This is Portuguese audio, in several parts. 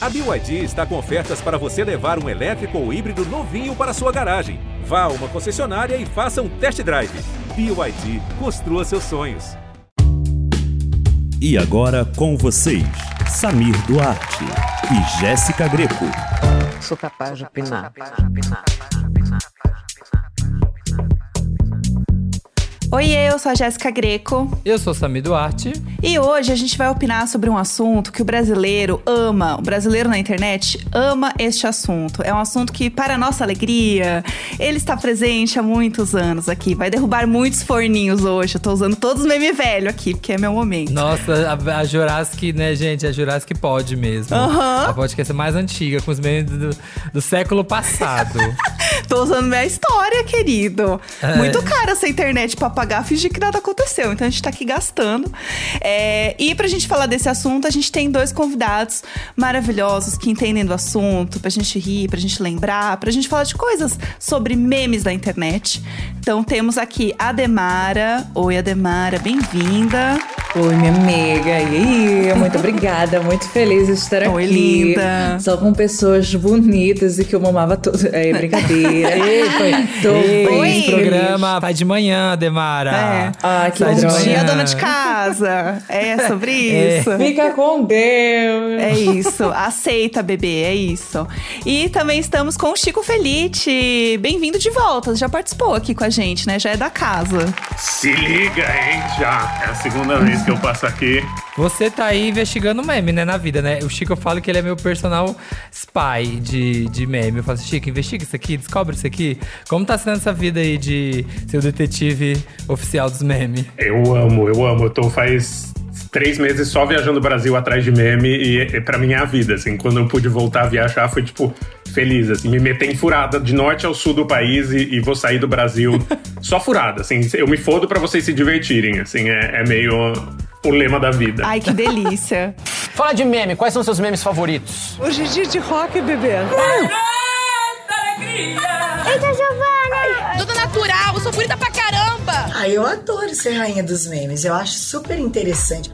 A BYD está com ofertas para você levar um elétrico ou híbrido novinho para sua garagem. Vá a uma concessionária e faça um test drive. BYD, construa seus sonhos. E agora com vocês, Samir Duarte e Jéssica Greco. Sou capaz de opinar. Oi, eu sou a Jéssica Greco. Eu sou Sami Duarte. E hoje a gente vai opinar sobre um assunto que o brasileiro ama. O brasileiro na internet ama este assunto. É um assunto que, para nossa alegria, ele está presente há muitos anos aqui. Vai derrubar muitos forninhos hoje. Eu tô usando todos os memes velho aqui, porque é meu momento. Nossa, a, a Jurassic, né, gente? A Jurassic pode mesmo. Aham. A podcast mais antiga, com os memes do, do século passado. Tô usando minha história, querido. É. Muito cara essa internet pra pagar, fingir que nada aconteceu. Então a gente tá aqui gastando. É, e pra gente falar desse assunto, a gente tem dois convidados maravilhosos que entendem do assunto, pra gente rir, pra gente lembrar, pra gente falar de coisas sobre memes da internet. Então temos aqui a Demara. Oi, Ademara, bem-vinda. Oi, minha amiga. E aí? Muito obrigada. Muito feliz de estar Oi, aqui. linda. Só com pessoas bonitas e que eu mamava tudo. É brincadeira. Ei, foi. Tô Ei, bem esse programa vai de manhã, É. Ah, que Bom dia, dona de casa. É sobre É. isso. Fica com Deus. É isso, aceita, bebê, é isso. E também estamos com o Chico Felite. Bem-vindo de volta, já participou aqui com a gente, né? Já é da casa. Se liga, hein? Já. É a segunda vez que eu passo aqui. Você tá aí investigando meme, né, na vida, né? O Chico, eu falo que ele é meu personal spy de, de meme. Eu falo assim, Chico, investiga isso aqui, descobre isso aqui. Como tá sendo essa vida aí de ser o detetive oficial dos memes? Eu amo, eu amo. Eu tô faz três meses só viajando o Brasil atrás de meme e, e pra mim é a vida, assim. Quando eu pude voltar a viajar, foi tipo feliz, assim. Me meter em furada de norte ao sul do país e, e vou sair do Brasil só furada, assim. Eu me fodo pra vocês se divertirem, assim. É, é meio o lema da vida. Ai, que delícia. Fala de meme, quais são seus memes favoritos? Hoje é dia de rock, bebê. Tudo caramba! Ah, eu adoro ser rainha dos memes. Eu acho super interessante.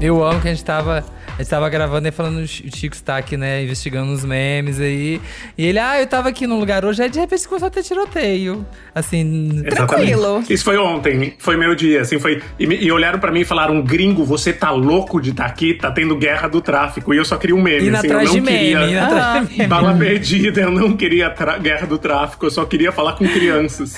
Eu amo que a gente tava. A gente tava gravando e falando, o Chico está aqui, né, investigando os memes aí. E ele, ah, eu tava aqui num lugar hoje, aí de repente começou a ter tiroteio. Assim. Tranquilo. Isso foi ontem, foi meu dia, assim, foi. E, e olharam pra mim e falaram: gringo, você tá louco de estar aqui, tá tendo guerra do tráfico. E eu só queria um meme, Indo assim, atrás eu de não meme, queria. indo atrás de meme. Bala perdida, eu não queria guerra do tráfico, eu só queria falar com crianças.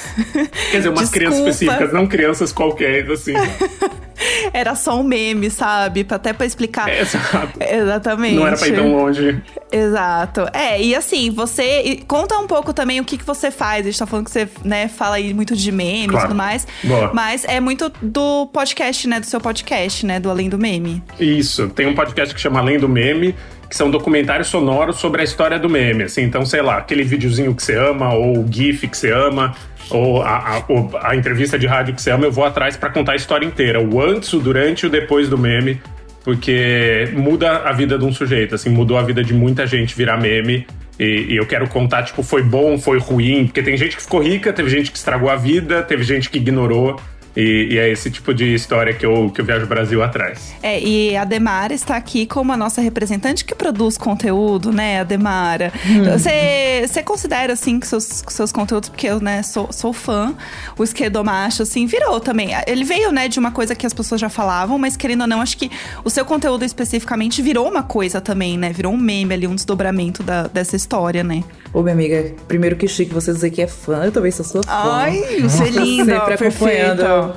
Quer dizer, umas crianças Desculpa. específicas, não crianças qualquer, assim. Era só um meme, sabe? Até pra explicar. É, Exatamente. Não era pra ir tão longe. Exato. É, e assim, você. e conta um pouco também o que, que você faz. A gente tá falando que você, né, fala aí muito de memes e Claro. tudo mais. Boa. Mas é muito do podcast, né? Do seu podcast, né? Do Além do Meme. Isso, tem um podcast que chama Além do Meme, que são documentários sonoros sobre a história do meme, assim, então, sei lá, aquele videozinho que você ama, ou o GIF que você ama, ou a, a- ou a entrevista de rádio que você ama, eu vou atrás pra contar a história inteira, o antes, o durante e o depois do meme, porque muda a vida de um sujeito, assim, mudou a vida de muita gente virar meme. E, e eu quero contar, tipo, foi bom, foi ruim, porque tem gente que ficou rica, teve gente que estragou a vida, teve gente que ignorou. E, e é esse tipo de história que eu, que eu viajo o Brasil atrás. É, e a Demara está aqui como a nossa representante que produz conteúdo, né, a Demara? Você você considera, assim, que seus, que seus conteúdos, porque eu, né, sou, sou fã, o Esquerdomacho, assim, virou também. Ele veio, né, de uma coisa que as pessoas já falavam, mas querendo ou não, acho que o seu conteúdo especificamente virou uma coisa também, né? Virou um meme ali, um desdobramento da- dessa história, né? Ô, minha amiga, primeiro que chique você dizer que é fã. Eu também sou sua fã. Ai, você é linda, Sempre acompanhando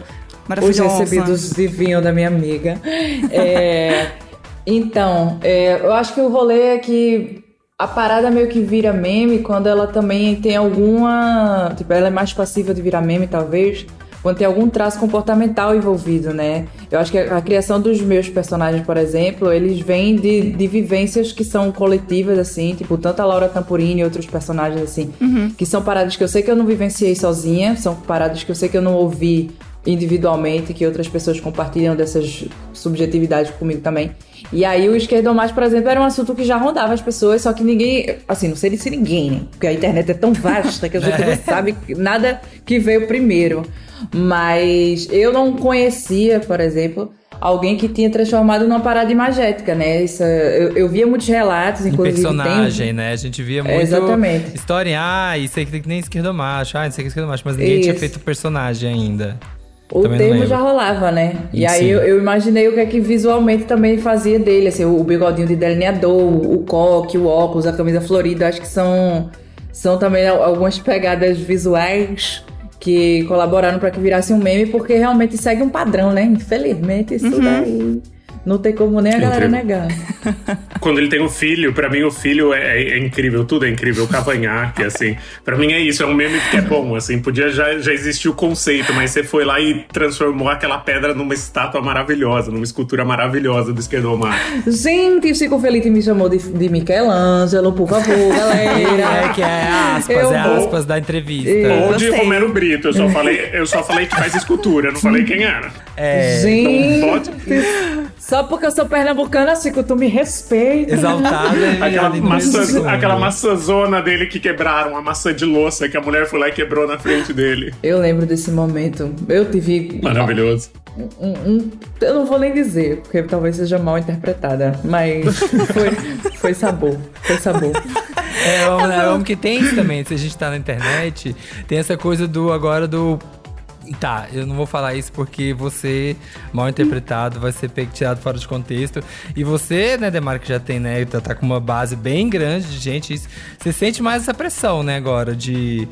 os recebidos de vinho da minha amiga. É, então, é, eu acho que o rolê é que a parada meio que vira meme quando ela também tem alguma. Tipo, ela é mais passiva de virar meme, talvez. Quando tem algum traço comportamental envolvido, né? Eu acho que a, a criação dos meus personagens, por exemplo, eles vêm de, de vivências que são coletivas, assim, tipo, tanto a Laura Tampurini e outros personagens, assim, que são paradas que eu sei que eu não vivenciei sozinha, são paradas que eu sei que eu não ouvi individualmente, que outras pessoas compartilham dessas subjetividades comigo também. E aí o esquerdomate, por exemplo, era um assunto que já rondava as pessoas, só que ninguém, assim, não sei se ninguém, né? Porque a internet é tão vasta que a gente não sabe nada que veio primeiro. Mas eu não conhecia, por exemplo, alguém que tinha transformado numa parada imagética, né? Isso, eu, eu via muitos relatos, inclusive. personagem, tem... né? A gente via muito É, exatamente. história, ah, isso aí que nem esquerdo macho, ah, isso aqui é esquerdo macho, mas ninguém tinha Isso. feito personagem ainda. O Também termo já rolava, né? E Sim. aí eu, eu imaginei o que é que visualmente também fazia dele, assim, o bigodinho de delineador, o coque, o óculos, a camisa florida, acho que são, são também al- algumas pegadas visuais que colaboraram para que virasse um meme, porque realmente segue um padrão, né? Infelizmente, isso daí não tem como nem a galera Incrível. negar. Quando ele tem um filho, pra mim o filho é, é incrível, tudo é incrível. O cavanhaque, assim. Pra mim é isso, é um meme que é bom, assim. Podia já, já existir o conceito, mas você foi lá e transformou aquela pedra numa estátua maravilhosa, numa escultura maravilhosa do esquerdomar. Gente, o Chico Felipe me chamou de, de Michelangelo, por favor, galera. É que é aspas, Eu é vou- aspas da entrevista. Eu Ou de. Romero Brito, eu só falei, eu só falei que faz escultura, não falei quem era. É, Gente, Não pode. Só porque eu sou pernambucana, Chico, tu me respeita. exaltada. é Aquela, maçã, aquela maçãzona dele que quebraram, a maçã de louça que a mulher foi lá e quebrou na frente dele. Eu lembro desse momento. Eu tive. Maravilhoso. um- um- eu não vou nem dizer, porque talvez seja mal interpretada, mas foi, foi sabor. Foi sabor. É, eu amo que tem isso também. Se a gente tá na internet, tem essa coisa do agora do. Tá, eu não vou falar isso porque você, mal interpretado, vai ser pego tirado fora de contexto. E você, né, Demar, que já tem, né, tá, tá com uma base bem grande de gente, você sente mais essa pressão, né, agora, de.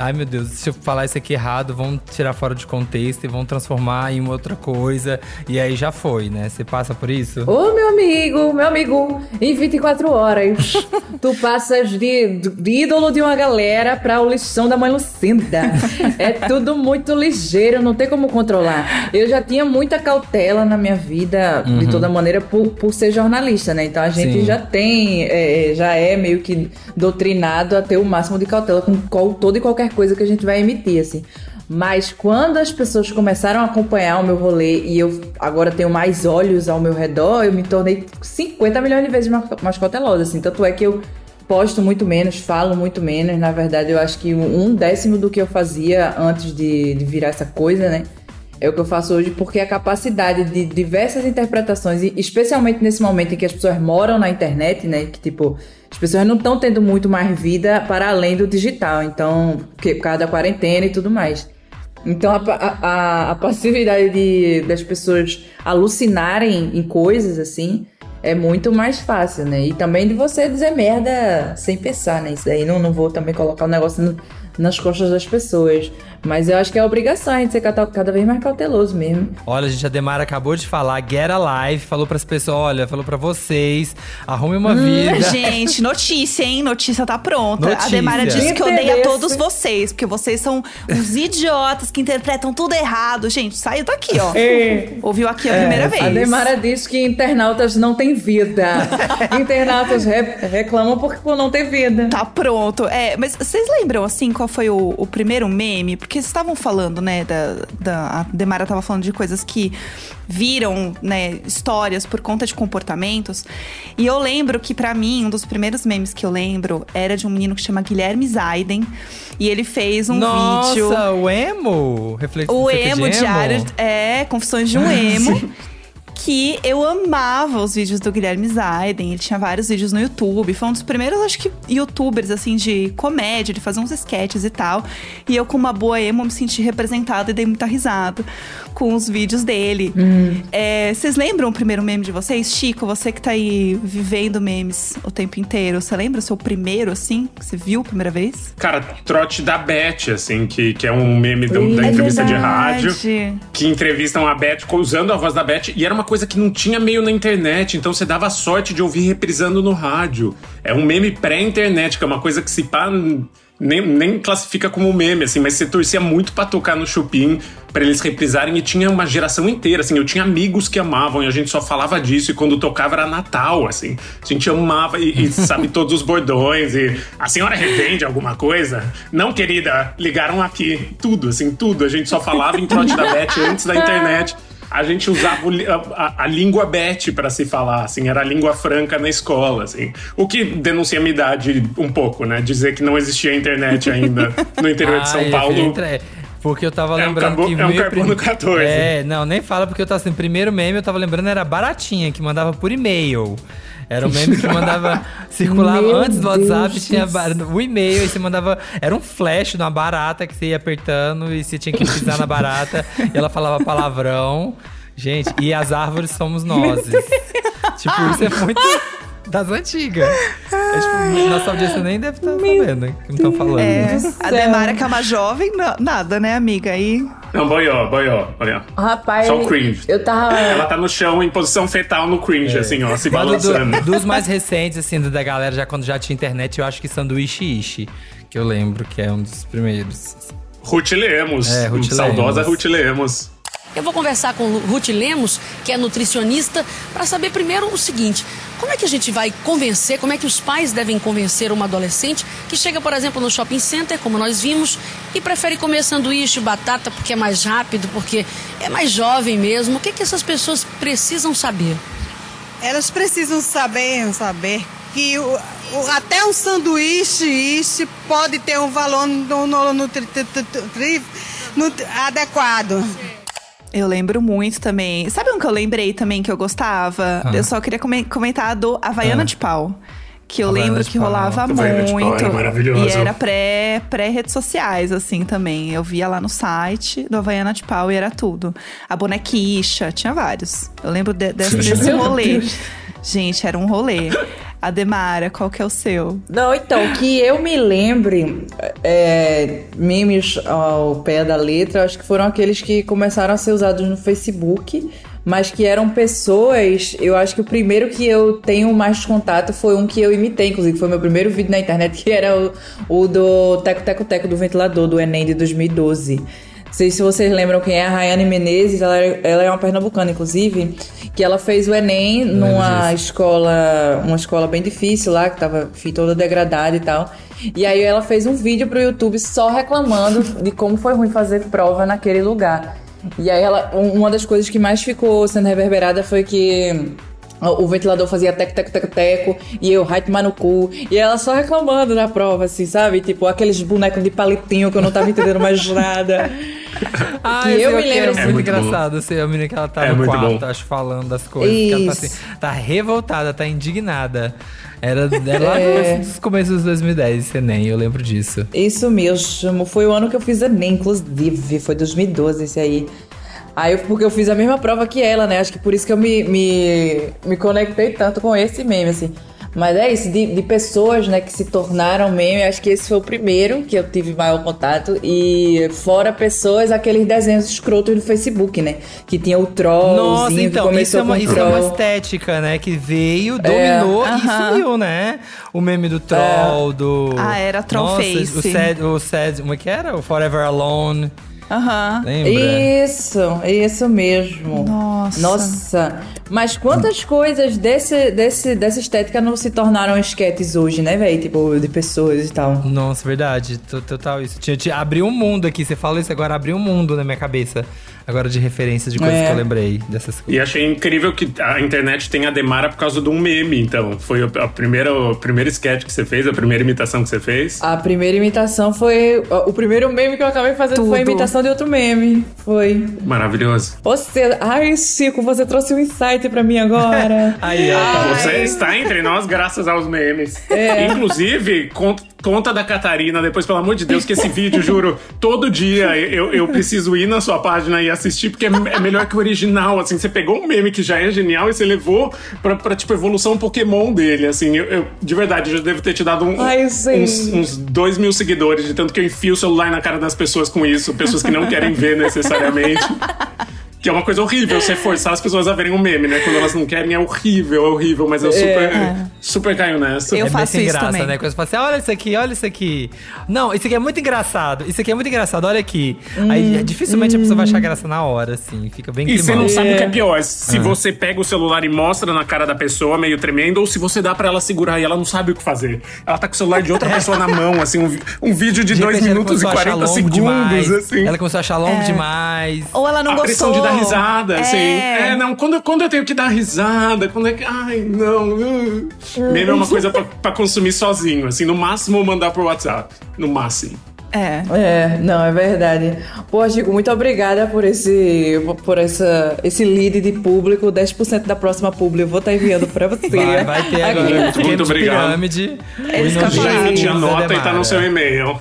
Ai meu Deus, se eu falar isso aqui errado, vão tirar fora de contexto e vão transformar em outra coisa. E aí já foi, né? Você passa por isso? Ô, meu amigo, meu amigo, em 24 horas, tu passas de, de ídolo de uma galera pra o lixão da mãe Lucinda. É tudo muito ligeiro, não tem como controlar. Eu já tinha muita cautela na minha vida, de toda maneira, por, por ser jornalista, né? Então a gente Sim. já tem, é, já é meio que doutrinado a ter o máximo de cautela com toda e qualquer coisa que a gente vai emitir, assim. Mas quando as pessoas começaram a acompanhar o meu rolê e eu agora tenho mais olhos ao meu redor, eu me tornei 50 milhões de vezes mais, cautelosa, assim. Tanto é que eu posto muito menos, falo muito menos. Na verdade, eu acho que um décimo do que eu fazia antes de, de virar essa coisa, né? É o que eu faço hoje, porque a capacidade de diversas interpretações, e especialmente nesse momento em que as pessoas moram na internet, né? Que tipo, as pessoas não estão tendo muito mais vida para além do digital. Então, porque, por causa da quarentena e tudo mais. Então, a, a, a passividade de, das pessoas alucinarem em coisas assim é muito mais fácil, né? E também de você dizer merda sem pensar, né? Isso daí não, não vou também colocar o negócio no- nas costas das pessoas. Mas eu acho que é a obrigação a gente ser cada, cada vez mais cauteloso mesmo. Olha, gente, a Demara acabou de falar, get a live, falou pras pessoas, olha, falou pra vocês, arrume uma vida. Gente, notícia, hein? Notícia tá pronta. Notícia. A Demara disse que odeia todos vocês, porque vocês são uns idiotas que interpretam tudo errado. Gente, saiu daqui, ó. É. Ouviu aqui a primeira vez. A Demara diz que internautas não têm vida. internautas re- reclamam porque por não ter vida. Tá pronto. É, mas vocês lembram, assim, qual foi o, o primeiro meme? Porque vocês estavam falando, né, da, da... A Demara tava falando de coisas que viram, né, histórias por conta de comportamentos. E eu lembro que, pra mim, um dos primeiros memes que eu lembro era de um menino que chama Guilherme Zaiden. E ele fez um Nossa, vídeo... o emo? Reflex... O emo, de diário, é, Confissões de um Emo. Que eu amava os vídeos do Guilherme Zaiden. Ele tinha vários vídeos no YouTube. Foi um dos primeiros, acho que, youtubers, assim, de comédia, de fazer uns sketches e tal. E eu, com uma boa emo, me senti representada e dei muita risada com os vídeos dele. É, vocês lembram o primeiro meme de vocês? Chico, você que tá aí vivendo memes o tempo inteiro. Você lembra o seu primeiro, assim? Que você viu a primeira vez? Cara, trote da Beth, assim, que, que é um meme do- da É entrevista de rádio. Que entrevistam a Beth usando a voz da Beth. E era uma coisa que não tinha meio na internet, então você dava sorte de ouvir reprisando no rádio. É um meme pré-internet, que é uma coisa que se pá. Nem, nem classifica como meme, assim, mas você torcia muito pra tocar no Chupim, pra eles reprisarem, e tinha uma geração inteira, assim, eu tinha amigos que amavam, e a gente só falava disso, e quando tocava era Natal, assim, a gente amava e, e sabe todos os bordões, e a senhora revende alguma coisa? Não, querida, ligaram aqui, tudo, assim, tudo, a gente só falava em trote da Beth antes da internet. A gente usava a, a- a língua Beth pra se falar, assim, era a língua franca na escola, assim. O que denuncia a minha idade um pouco, né? Dizer que não existia internet ainda no interior de São Ai, Paulo. entra- Porque eu tava É um lembrando carbo- que é um carbono 14. É, não, nem fala porque eu tava assim, primeiro meme eu tava lembrando era baratinha, que mandava por e-mail. Era um meme que mandava, circulava Meu antes do WhatsApp, Deus tinha o e-mail, e você mandava. Era um flash numa barata que você ia apertando e você tinha que pisar na barata e ela falava palavrão. Gente, e as árvores somos nós. tipo, isso é muito das antigas. É, tipo, nossa audiência nem deve estar sabendo o que estão falando. É, a. Demara, que é uma jovem, na- nada, né, amiga? Aí. Não, boió, boió. Olha. Rapaz, Só o cringe. eu tava. Ela tá no chão em posição fetal no cringe, assim, ó, se balançando. do- dos mais recentes, assim, da galera, já quando já tinha internet, eu acho que Sanduíche Ishi, que eu lembro que é um dos primeiros. Ruth Lemos. É, Ruth Saudosa Lemos. Ruth Lemos. Eu vou conversar com Ruth Lemos, que é nutricionista, para saber primeiro o seguinte: como é que a gente vai convencer, como é que os pais devem convencer uma adolescente que chega, por exemplo, no shopping center, como nós vimos, e prefere comer sanduíche, batata, porque é mais rápido, porque é mais jovem mesmo? O que, que essas pessoas precisam saber? Elas precisam saber, saber que o- o- até um sanduíche ishi pode ter um valor no, no, tu- tri- nutri- adequado. Eu lembro muito também. Sabe um que eu lembrei também que eu gostava? Ah. Eu só queria come- comentar do Havaiana Ah. de Pau. Que eu Havaiana lembro de que Pau. rolava Havaiana de Pau muito. era maravilhoso. E era pré- pré-redes sociais, assim, também. Eu via lá no site do Havaiana de Pau e era tudo. A bonequicha, tinha vários. Eu lembro de- desse, desse rolê. Gente, era um rolê. A Demara, qual que é o seu? Não, então, que eu me lembre, é, memes ao pé da letra, acho que foram aqueles que começaram a ser usados no Facebook, mas que eram pessoas. Eu acho que o primeiro que eu tenho mais contato foi um que eu imitei, inclusive, foi meu primeiro vídeo na internet, que era o, o do Teco Teco Teco do ventilador, do Enem de 2012. Não sei se vocês lembram quem é a Rayane Menezes, ela, é- ela é uma pernambucana, inclusive, que ela fez o Enem numa escola, uma escola bem difícil lá, que tava enfim, toda degradada e tal. E aí ela fez um vídeo pro YouTube só reclamando de como foi ruim fazer prova naquele lugar. E aí ela, um- uma das coisas que mais ficou sendo reverberada foi que o ventilador fazia teco, teco, teco, teco, e eu, vai tomar no cu. E ela só reclamando na prova, assim, sabe? Tipo, aqueles bonecos de palitinho que eu não tava entendendo mais nada. Ah, eu é me que lembro, É muito É muito engraçado. Assim, a menina que ela tá É no quarto, bom. acho, falando das coisas. que ela tá, assim, tá revoltada, tá indignada. Era, era lá É. nos começos dos 2010, esse Enem, eu lembro disso. Isso mesmo, foi o ano que eu fiz Enem, inclusive, foi 2012 esse aí. Aí, porque eu fiz a mesma prova que ela, né? Acho que por isso que eu me, me, me conectei tanto com esse meme, assim. Mas é isso, de, de pessoas, né, que se tornaram meme, acho que esse foi o primeiro que eu tive maior contato. E fora pessoas, aqueles desenhos escrotos do Facebook, né? Que tinha o trollzinho Nossa, então, isso é, uma, isso é uma troll. estética, né? Que veio, É. dominou e Aham. sumiu, né? O meme do troll, do. Ah, era troll Nossa, face. O sad, o sad. Como é que era? O Forever Alone. Aham. Lembra? Isso, isso mesmo. Nossa. Nossa. Mas quantas coisas desse, desse, dessa estética não se tornaram esquetes hoje, né, velho? Tipo, de pessoas e tal. Nossa, verdade. to- Total isso. Tinha, tinha, abriu um mundo aqui. Você fala isso agora, abriu um mundo na minha cabeça. Agora de referências de coisas É. que eu lembrei dessas coisas. E achei incrível que a internet tem a Demara por causa de um meme, então. Foi a primeira, o primeiro sketch que você fez, a primeira imitação que você fez. A primeira imitação foi. O primeiro meme que eu acabei fazendo foi a Tudo. imitação de outro meme. Foi. Maravilhoso. Você. Ai, Chico, você trouxe um insight pra mim agora. Aí, ó. Você está entre nós graças aos memes. É. Inclusive, conta, conta da Catarina depois, pelo amor de Deus, que esse vídeo, juro, todo dia eu, eu preciso ir na sua página e assistir, porque é, é melhor que o original, assim. Você pegou um meme que já é genial e você levou pra, pra tipo, evolução Pokémon dele, assim. Eu, eu- de verdade, eu já devo ter te dado um- Ai, uns, uns dois mil seguidores, de tanto que eu enfio o celular na cara das pessoas com isso, pessoas que não querem ver necessariamente. Que é uma coisa horrível, você forçar as pessoas a verem um meme, né? Quando elas não querem, é horrível, é horrível, mas eu super, super caio nessa. Eu é faço bem isso graça, também. né? Quando você fala assim, olha isso aqui, olha isso aqui. Não, isso aqui é muito engraçado. Isso aqui é muito engraçado, olha aqui. Aí dificilmente a pessoa vai achar graça na hora, assim. Fica bem E você não sabe o que é pior, se Ah. você pega o celular e mostra na cara da pessoa, meio tremendo, ou se você dá pra ela segurar e ela não sabe o que fazer. Ela tá com o celular de outra pessoa na mão, assim, um, um vídeo de De 2 repente ela minutos e começou a achar 40 longo segundos, demais. assim. Ela começou a achar longo demais. Ou ela não a gostou. Dar risada, assim. É. É, não, quando, quando eu tenho que dar risada, quando é que. Ai, não. uh. Meme é uma coisa pra, pra consumir sozinho, assim, no máximo mandar pro WhatsApp. No máximo. É. É, não, é verdade. Pô, Chico, muito obrigada por esse por essa, esse lead de público. 10% da próxima publi eu vou estar enviando pra você. Vai, vai ter agora. Muito, muito obrigado. Pirâmide. Já, da anota e tá no seu e-mail.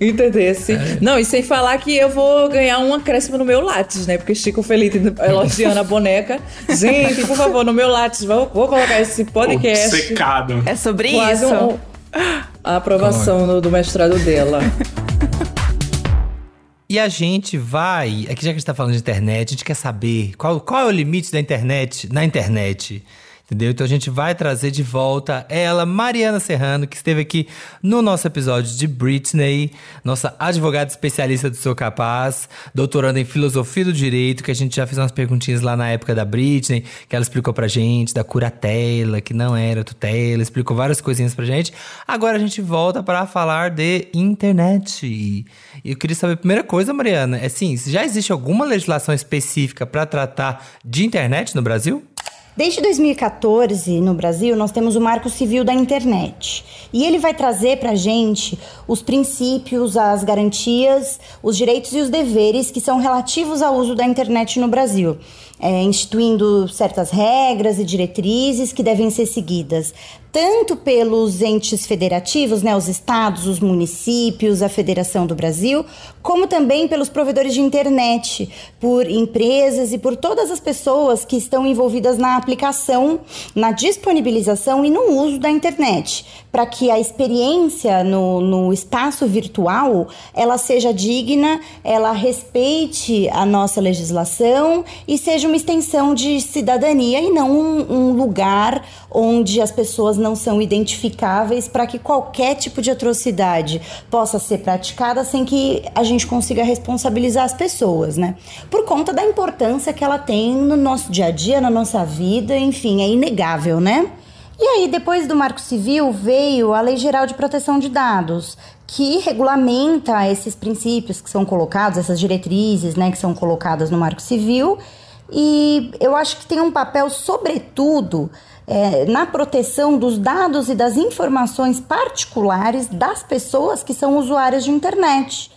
Entendesse? Não, e sem falar que eu vou ganhar um acréscimo no meu Lattes, né? Porque Chico Felipe elogiando a boneca. Gente, por favor, no meu Lattes, vou, vou colocar esse podcast. Secado. É sobre Quase isso. um- a aprovação do, do mestrado dela. E a gente vai. Aqui já que a gente tá falando de internet, a gente quer saber qual, qual é o limite da internet na internet. Entendeu? Então a gente vai trazer de volta ela, Mariana Serrano, que esteve aqui no nosso episódio de Britney, nossa advogada especialista do seu capaz, doutoranda em filosofia do direito, que a gente já fez umas perguntinhas lá na época da Britney, que ela explicou pra gente, da curatela, que não era tutela, explicou várias coisinhas pra gente. Agora a gente volta para falar de internet. E eu queria saber, a primeira coisa, Mariana, é assim, já existe alguma legislação específica para tratar de internet no Brasil? Desde 2014, no Brasil, nós temos o Marco Civil da Internet. E ele vai trazer para a gente os princípios, as garantias, os direitos e os deveres que são relativos ao uso da internet no Brasil, é, instituindo certas regras e diretrizes que devem ser seguidas tanto pelos entes federativos, né, os estados, os municípios, a Federação do Brasil, como também pelos provedores de internet, por empresas e por todas as pessoas que estão envolvidas na aplicação, na disponibilização e no uso da internet, para que a experiência no, no espaço virtual ela seja digna, ela respeite a nossa legislação e seja uma extensão de cidadania e não um, um lugar onde as pessoas não são identificáveis para que qualquer tipo de atrocidade possa ser praticada sem que a gente consiga responsabilizar as pessoas, né? Por conta da importância que ela tem no nosso dia a dia, na nossa vida, enfim, é inegável, né? E aí, depois do Marco Civil, veio a Lei Geral de Proteção de Dados, que regulamenta esses princípios que são colocados, essas diretrizes, né, que são colocadas no Marco Civil. E eu acho que tem um papel, sobretudo, é, na proteção dos dados e das informações particulares das pessoas que são usuárias de internet.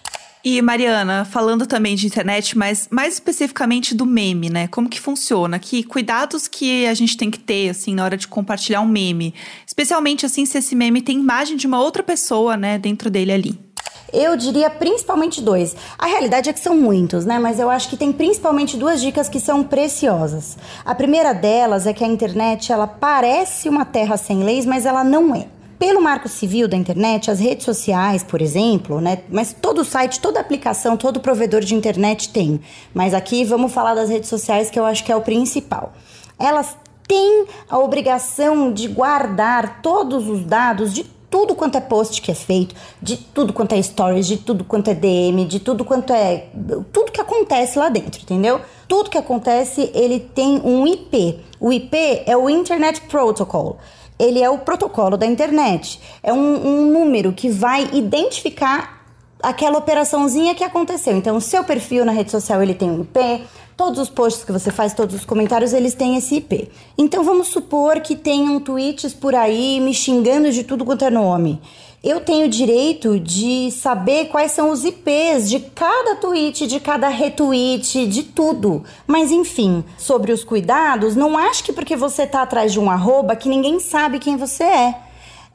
E Mariana, falando também de internet, mas mais especificamente do meme, né? Como que funciona? Que cuidados que a gente tem que ter assim na hora de compartilhar um meme, especialmente assim se esse meme tem imagem de uma outra pessoa, né, dentro dele ali. Eu diria principalmente dois. A realidade é que são muitos, né? Mas eu acho que tem principalmente duas dicas que são preciosas. A primeira delas é que a internet ela parece uma terra sem leis, mas ela não é. Pelo Marco Civil da internet, as redes sociais, por exemplo, né? Mas todo site, toda aplicação, todo provedor de internet tem. Mas aqui vamos falar das redes sociais, que eu acho que é o principal. Elas têm a obrigação de guardar todos os dados de tudo quanto é post que é feito, de tudo quanto é stories, de tudo quanto é DM, de tudo quanto é. tudo que acontece lá dentro, entendeu? Tudo que acontece, ele tem um IP. O IP é o Internet Protocol. Ele é o protocolo da internet. É um, um número que vai identificar aquela operaçãozinha que aconteceu. Então, o seu perfil na rede social ele tem um IP, todos os posts que você faz, todos os comentários, eles têm esse IP. Então, vamos supor que tenham tweets por aí me xingando de tudo quanto é nome. Eu tenho direito de saber quais são os IPs de cada tweet, de cada retweet, de tudo. Mas enfim, sobre os cuidados, não acho que porque você tá atrás de um arroba que ninguém sabe quem você é.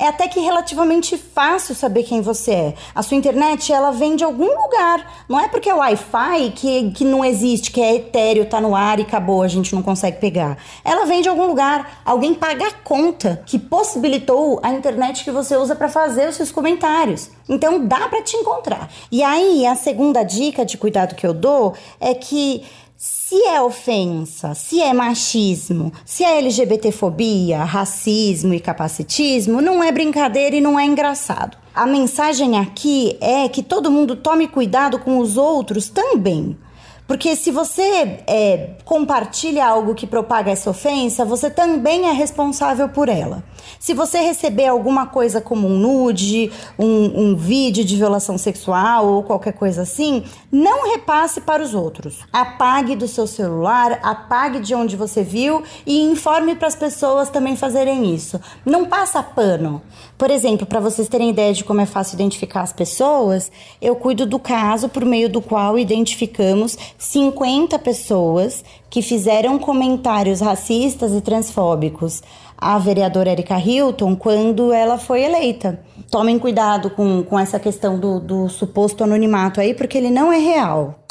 É até que relativamente fácil saber quem você é. A sua internet, ela vem de algum lugar. Não é porque é Wi-Fi que, que não existe, que é etéreo, tá no ar e acabou, a gente não consegue pegar. Ela vem de algum lugar. Alguém paga a conta que possibilitou a internet que você usa para fazer os seus comentários. Então dá para te encontrar. E aí, a segunda dica de cuidado que eu dou é que se é ofensa, se é machismo, se é LGBTfobia, racismo e capacitismo, não é brincadeira e não é engraçado. A mensagem aqui é que todo mundo tome cuidado com os outros também. Porque se você é, compartilha algo que propaga essa ofensa, você também é responsável por ela. Se você receber alguma coisa como um nude, um, um vídeo de violação sexual ou qualquer coisa assim, não repasse para os outros. Apague do seu celular, apague de onde você viu e informe para as pessoas também fazerem isso. Não passa pano. Por exemplo, para vocês terem ideia de como é fácil identificar as pessoas, eu cuido do caso por meio do qual identificamos 50 pessoas que fizeram comentários racistas e transfóbicos à vereadora Erika Hilton quando ela foi eleita. Tomem cuidado com, com essa questão do, do suposto anonimato aí, porque ele não é real.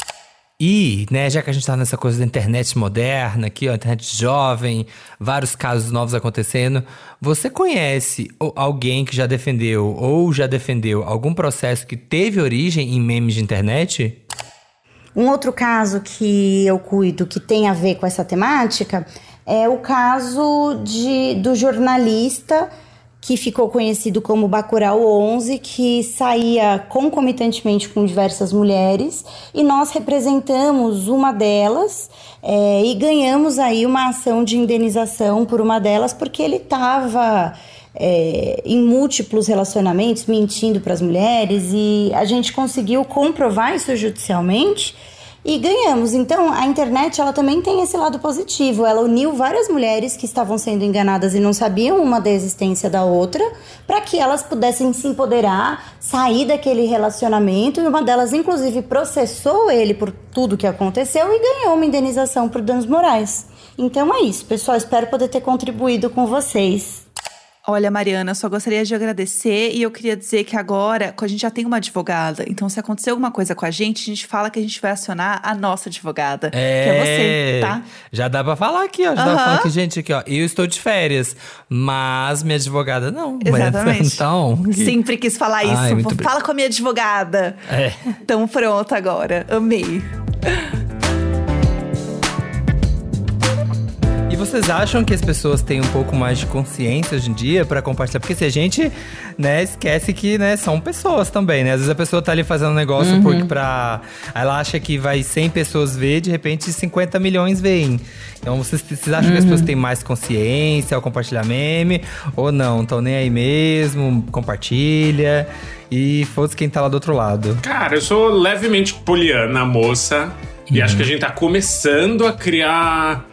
E, né, já que a gente tá nessa coisa da internet moderna aqui, ó, internet jovem, vários casos novos acontecendo, você conhece alguém que já defendeu ou já defendeu algum processo que teve origem em memes de internet? Um outro caso que eu cuido que tem a ver com essa temática é o caso de, do jornalista que ficou conhecido como Bacurau 11, que saía concomitantemente com diversas mulheres, e nós representamos uma delas é, e ganhamos aí uma ação de indenização por uma delas, porque ele estava é, em múltiplos relacionamentos, mentindo para as mulheres, e a gente conseguiu comprovar isso judicialmente e ganhamos. Então, a internet ela também tem esse lado positivo. Ela uniu várias mulheres que estavam sendo enganadas e não sabiam uma da existência da outra, para que elas pudessem se empoderar, sair daquele relacionamento. E uma delas, inclusive, processou ele por tudo que aconteceu e ganhou uma indenização por danos morais. Então é isso, pessoal. Espero poder ter contribuído com vocês. Olha, Mariana, só gostaria de agradecer e eu queria dizer que agora a gente já tem uma advogada. Então, se acontecer alguma coisa com a gente, a gente fala que a gente vai acionar a nossa advogada. É, que é você, tá? Já dá pra falar aqui, ó. Já uhum. dá pra falar aqui, gente, aqui, ó. Eu estou de férias, mas minha advogada não. Exatamente. Mas, então. Sempre quis falar isso. Ai, Fala com a minha advogada. É. Então, pronto agora. Amei. Vocês acham que as pessoas têm um pouco mais de consciência hoje em dia para compartilhar? Porque se a gente, né, esquece que, né, são pessoas também, né? Às vezes a pessoa tá ali fazendo um negócio uhum. porque pra. Ela acha que vai 100 pessoas ver, de repente 50 milhões veem. Então vocês, vocês acham uhum. que as pessoas uhum. têm mais consciência ao compartilhar meme? Ou não? Estão nem aí mesmo, compartilha. E foda-se quem tá lá do outro lado. Cara, eu sou levemente poliana, moça. E acho que a gente tá começando a criar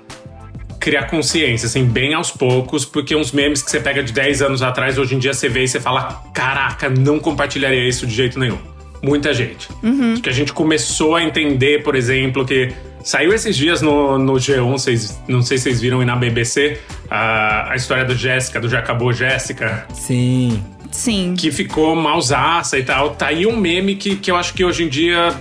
criar consciência, assim, bem aos poucos, porque uns memes que você pega de 10 anos atrás, hoje em dia você vê e você fala: caraca, não compartilharia isso de jeito nenhum. Muita gente. Uhum. Acho que a gente começou a entender, por exemplo, que saiu esses dias no, no G1, vocês, não sei se vocês viram e na BBC, a, a história do Jéssica, do Já Acabou Jéssica. Sim. Sim. Que ficou mausaça e tal. Tá aí um meme que, que eu acho que hoje em dia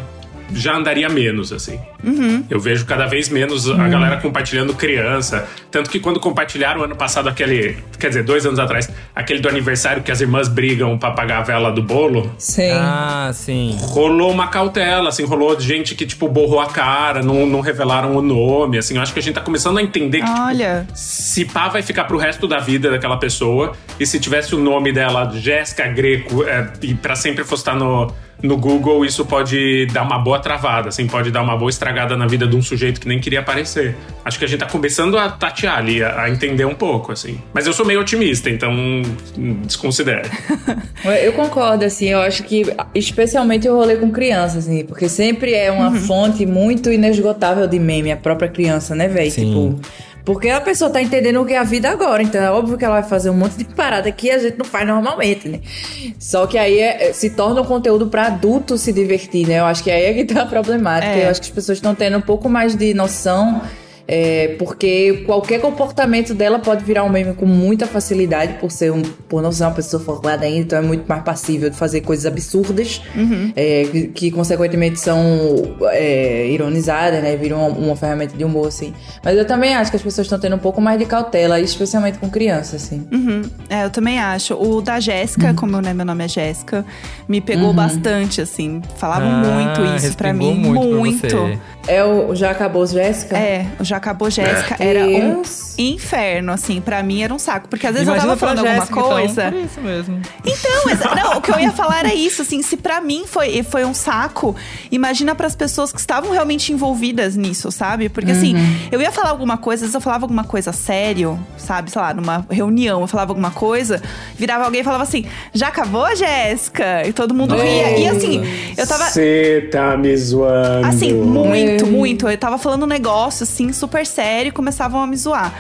já andaria menos, assim. Uhum. Eu vejo cada vez menos uhum. a galera compartilhando criança. Tanto que quando compartilharam ano passado aquele, quer dizer, dois anos atrás, aquele do aniversário que as irmãs brigam pra pagar a vela do bolo. Sim. Ah, sim. Rolou uma cautela, assim, rolou gente que, tipo, borrou a cara, não, não revelaram o nome, assim. Eu acho que a gente tá começando a entender que, tipo, Olha. Tipo, se pá vai ficar pro resto da vida daquela pessoa. E se tivesse o nome dela, Jéssica Greco, é, e pra sempre fosse estar no no Google isso pode dar uma boa travada, assim, pode dar uma boa estragada na vida de um sujeito que nem queria aparecer. Acho que a gente tá começando a tatear ali, a, a entender um pouco, assim. Mas eu sou meio otimista, então desconsidere. eu concordo, assim, eu acho que especialmente eu rolê com crianças, assim, porque sempre é uma uhum. fonte muito inesgotável de meme, a própria criança, né, velho? Tipo porque a pessoa tá entendendo o que é a vida agora, então é óbvio que ela vai fazer um monte de parada que a gente não faz normalmente, né? Só que aí é, se torna um conteúdo para adulto se divertir, né? Eu acho que aí é que tá a problemática. É. Eu acho que as pessoas estão tendo um pouco mais de noção é, porque qualquer comportamento dela pode virar um meme com muita facilidade, por ser um, por não ser uma pessoa formada ainda, então é muito mais passível de fazer coisas absurdas, uhum. é, que, que, consequentemente são é, ironizadas, né? Viram uma, uma, ferramenta de humor, assim. Mas eu também acho que as pessoas estão tendo um pouco mais de cautela, especialmente com crianças, assim. Uhum. É, eu também acho. O da Jéssica, uhum. como né, meu nome é Jéssica, me pegou uhum. bastante, assim. Falavam ah, muito isso pra mim. Muito. muito. É o Já Acabou Jéssica? É, o Já Acabou Jéssica É. era um inferno, assim, pra mim era um saco. Porque às vezes Imagina eu tava falando Jéssica, alguma então, coisa. por isso mesmo. Então, não, o que eu ia falar era isso, assim, se pra mim foi, foi um saco, imagina pras pessoas que estavam realmente envolvidas nisso, sabe? Porque assim, Uhum. eu ia falar alguma coisa, às vezes eu falava alguma coisa sério, sabe? Sei lá, numa reunião, eu falava alguma coisa, virava alguém e falava assim: já acabou, Jéssica? E todo mundo ria. E assim, eu tava. Você tá me zoando. Assim, muito, muito. Eu tava falando um negócio, assim, super sério e começavam a me zoar.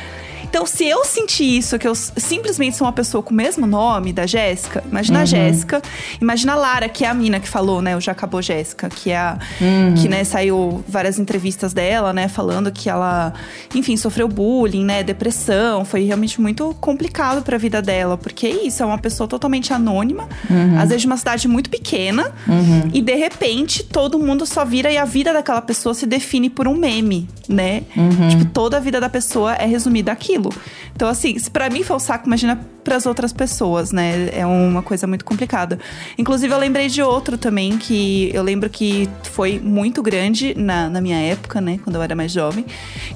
Então, se eu sentir isso, que eu simplesmente sou uma pessoa com o mesmo nome da Jéssica, imagina a Uhum. Jéssica, imagina a Lara, que é a mina que falou, né? O Já Acabou Jéssica, que é a. Uhum. Que, né, saiu várias entrevistas dela, né? Falando que ela, enfim, sofreu bullying, né? Depressão. Foi realmente muito complicado pra vida dela. Porque é isso, é uma pessoa totalmente anônima, Uhum. às vezes de uma cidade muito pequena. Uhum. E de repente, todo mundo só vira e a vida daquela pessoa se define por um meme, né? Uhum. Tipo, toda a vida da pessoa é resumida aquilo. Então, assim, se pra mim foi um saco, imagina pras outras pessoas, né? É uma coisa muito complicada. Inclusive, eu lembrei de outro também, que eu lembro que foi muito grande na, na minha época, né? Quando eu era mais jovem,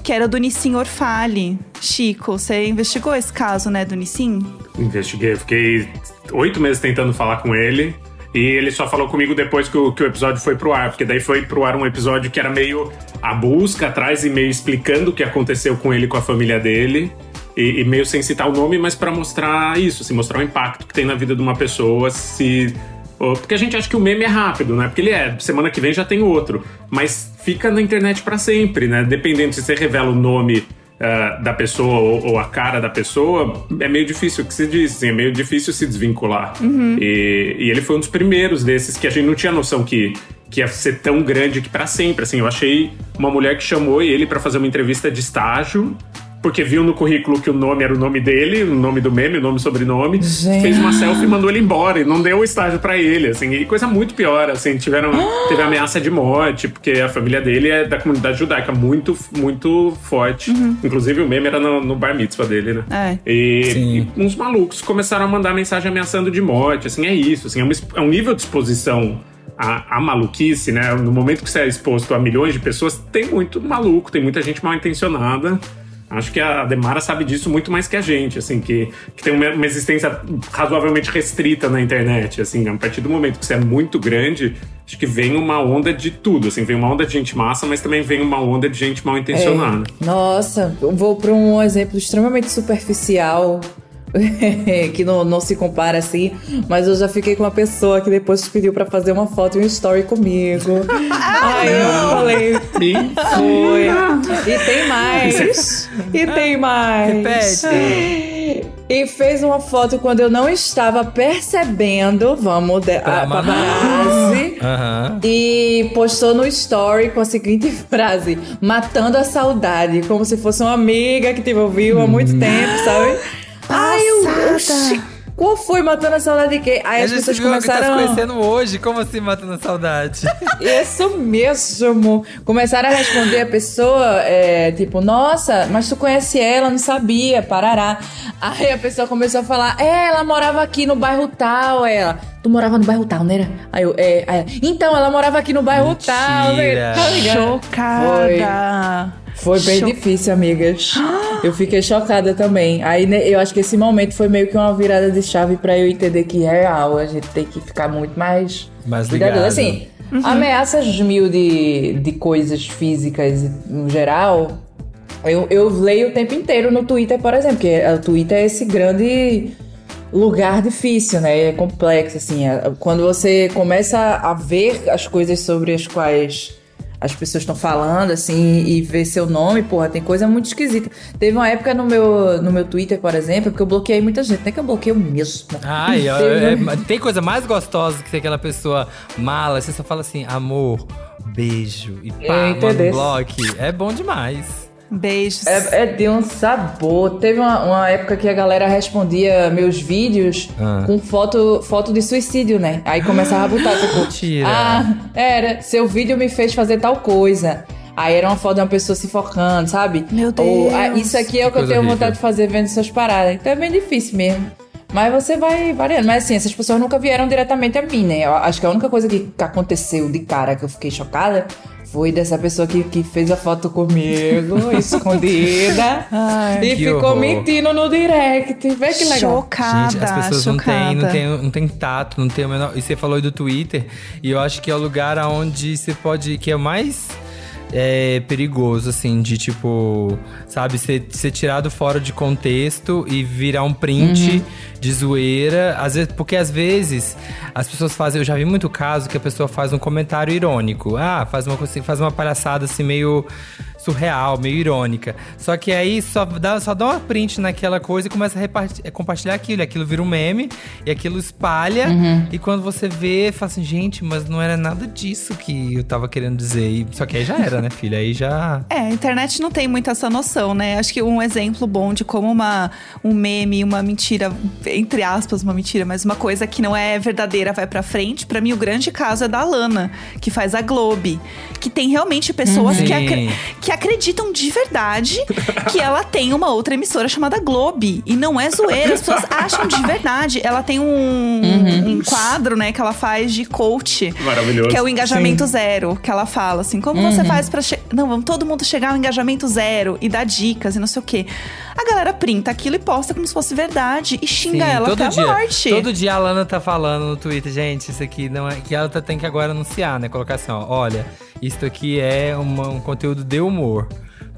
que era do Nissim Orfale. Chico, você investigou esse caso, né, do Nissim? Investiguei, fiquei oito meses tentando falar com ele. E ele só falou comigo depois que o, que o episódio foi pro ar, porque daí foi pro ar um episódio que era meio a busca atrás e meio explicando o que aconteceu com ele com a família dele. E, e meio sem citar o nome, mas pra mostrar isso, assim, mostrar o impacto que tem na vida de uma pessoa se. Porque a gente acha que o meme é rápido, né? Porque ele é, semana que vem já tem outro. Mas fica na internet pra sempre, né? Dependendo se você revela o nome ah, da pessoa ou, ou a cara da pessoa, é meio difícil o que se diz, assim, é meio difícil se desvincular. Uhum. E, e ele foi um dos primeiros desses que a gente não tinha noção que, que ia ser tão grande que pra sempre. Assim, eu achei uma mulher que chamou ele pra fazer uma entrevista de estágio. Porque viu no currículo que o nome era o nome dele, o nome do meme, o nome e sobrenome. Gente. Fez uma selfie e mandou ele embora. E não deu o estágio pra ele, assim. E coisa muito pior, assim. Tiveram, teve ameaça de morte, porque a família dele é da comunidade judaica, muito, muito forte. Inclusive o meme era no, no bar mitzvah dele, né? É. E, e uns malucos começaram a mandar mensagem ameaçando de morte, assim, é isso, assim, é, uma é um nível de exposição à, à maluquice, né? No momento que você é exposto a milhões de pessoas, tem muito maluco, tem muita gente mal intencionada. Acho que a Demara sabe disso muito mais que a gente, assim, que, que tem uma, existência razoavelmente restrita na internet, assim, a partir do momento que você é muito grande, acho que vem uma onda de tudo, assim, vem uma onda de gente massa, mas também vem uma onda de gente mal intencionada. É. Nossa, eu vou para um exemplo extremamente superficial. que não, não se compara assim, mas eu já fiquei com uma pessoa que depois pediu pra fazer uma foto e um story comigo. Aí eu falei, foi. E tem mais. E tem mais. Repete. E fez uma foto quando eu não estava percebendo, vamos, de, Pra a paparazzi. Aham. E postou no story com a seguinte frase: Matando a saudade, como se fosse uma amiga que te ouviu há muito tempo, sabe? Ai, eu. Oxi, qual foi matando a saudade de quê? Aí a as gente pessoas viu que tá se começaram. conhecendo hoje, como assim matando a saudade? Isso mesmo. Começaram a responder a pessoa, é, tipo, nossa, mas tu conhece ela, não sabia, parará. Aí a pessoa começou a falar, é, ela morava aqui no bairro tal, ela. Tu morava no bairro tal, né? era? Aí eu, é, aí então, ela morava aqui no bairro tal, né? Tá ligado? Chocada. Foi bem Cho- difícil, amigas. Eu fiquei chocada também. Aí né, eu acho que esse momento foi meio que uma virada de chave pra eu entender que é real. A gente tem que ficar muito mais, Mais cuidadoso. ligado. Assim, Uhum. ameaças mil de, de coisas físicas no geral. Eu, eu leio o tempo inteiro no Twitter, por exemplo, porque o Twitter é esse grande lugar difícil, né? É complexo, assim. é- Quando você começa a ver as coisas sobre as quais as pessoas estão falando, assim, e ver seu nome, porra, tem coisa muito esquisita. Teve uma época no meu, no meu Twitter, por exemplo, porque eu bloqueei muita gente, não é que eu bloqueei mesmo. Ai, Teve- é- tem coisa mais gostosa que ser aquela pessoa mala. Você só fala assim, amor, beijo e pá, É, entendeu? bloco. É bom demais. Beijos. É, é de um sabor. Teve uma, uma época que a galera respondia meus vídeos Ah. com foto, foto de suicídio, né? Aí começava a botar, tipo, Mentira. ah, era, seu vídeo me fez fazer tal coisa. Aí era uma foto de uma pessoa se focando, sabe? Meu Ou, ah, Deus. isso aqui é o Que que eu tenho horrível. vontade de fazer vendo suas paradas. Então é bem difícil mesmo. Mas você vai variando. Mas assim, essas pessoas nunca vieram diretamente a mim, né? Eu acho que a única coisa que que aconteceu de cara que eu fiquei chocada foi dessa pessoa que, que fez a foto comigo, escondida. Ai, e ficou horror. mentindo no direct. Vê que legal. Chocada, Gente, as pessoas não chocada. têm, não, têm, não têm tato, não tem o menor. E você falou aí do Twitter, e eu acho que é o lugar onde você pode. que é o mais. É, perigoso, assim, de tipo, sabe, ser, ser tirado fora de contexto e virar um print de zoeira. Às vezes, porque às vezes as pessoas fazem. Eu já vi muito caso que a pessoa faz um comentário irônico. Ah, faz uma assim, faz uma palhaçada assim, meio surreal, meio irônica. Só que aí só dá, só dá uma print naquela coisa e começa a a compartilhar aquilo. E aquilo vira um meme e aquilo espalha. E quando você vê, fala assim, gente, mas não era nada disso que eu tava querendo dizer. E- só que aí já era, né, filha? Aí já. É, a internet não tem muito essa noção, né? Acho que um exemplo bom de como uma, um meme, uma mentira, entre aspas, uma mentira, mas uma coisa que não é verdadeira vai pra frente. Pra mim, o grande caso é da Lana, que faz a Globe. Que tem realmente pessoas Uhum. que, Sim. acre- que acreditam de verdade que ela tem uma outra emissora chamada Globe. E não é zoeira, as pessoas acham de verdade. Ela tem um, um quadro, né, que ela faz de coach. Maravilhoso. Que é o engajamento zero, que ela fala assim, como você faz pra che- não, vamos todo mundo chegar ao engajamento zero e dar dicas e não sei o quê. A galera printa aquilo e posta como se fosse verdade e xinga Sim, ela todo até dia, a morte. Todo dia a Lana tá falando no Twitter, gente, isso aqui não é. Que ela tá- tem que agora anunciar, né? Colocar assim, ó, olha, isso aqui é uma- um conteúdo de humor.